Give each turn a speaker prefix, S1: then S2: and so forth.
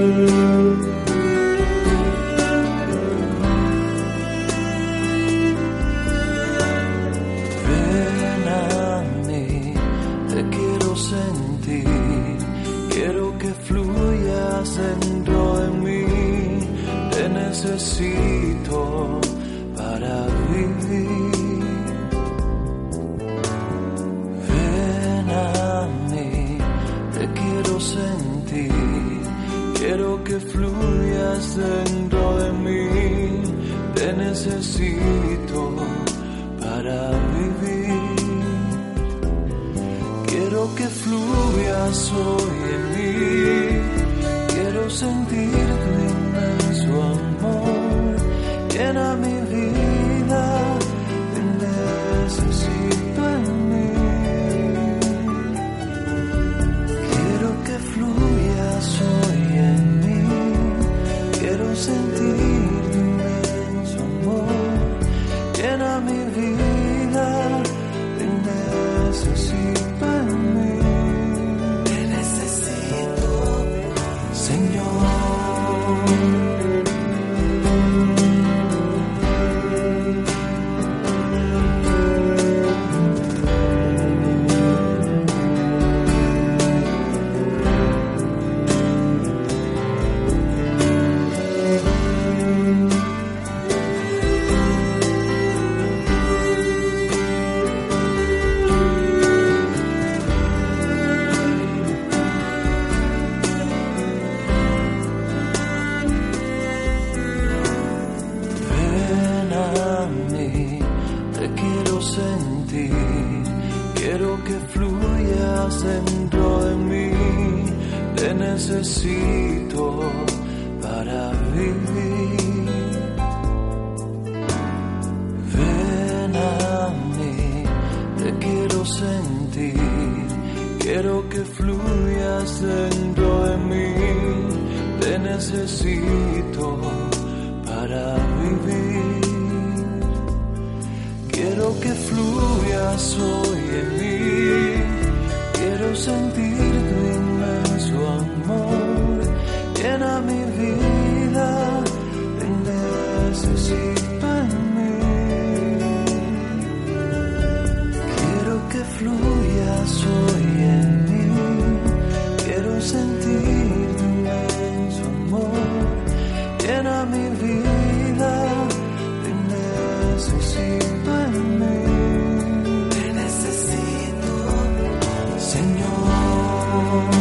S1: Ven a mí, te quiero sentir, quiero que fluyas dentro de mí, te necesito para vivir. Quiero que fluyas dentro de mí, te necesito para vivir. Quiero que fluyas hoy en mí, quiero sentir sentir quiero que fluyas dentro de mí, te necesito para vivir. Ven a mí, te quiero sentir, quiero que fluyas dentro de mí, te necesito para vivir. Quiero que fluyas hoy sentir tu inmenso amor. Llena mi vida, te necesito en mí. Quiero que fluyas hoy en mí. Quiero sentir tu inmenso amor. Llena mi vida, te necesito en mí. Te necesito, Señor. Oh.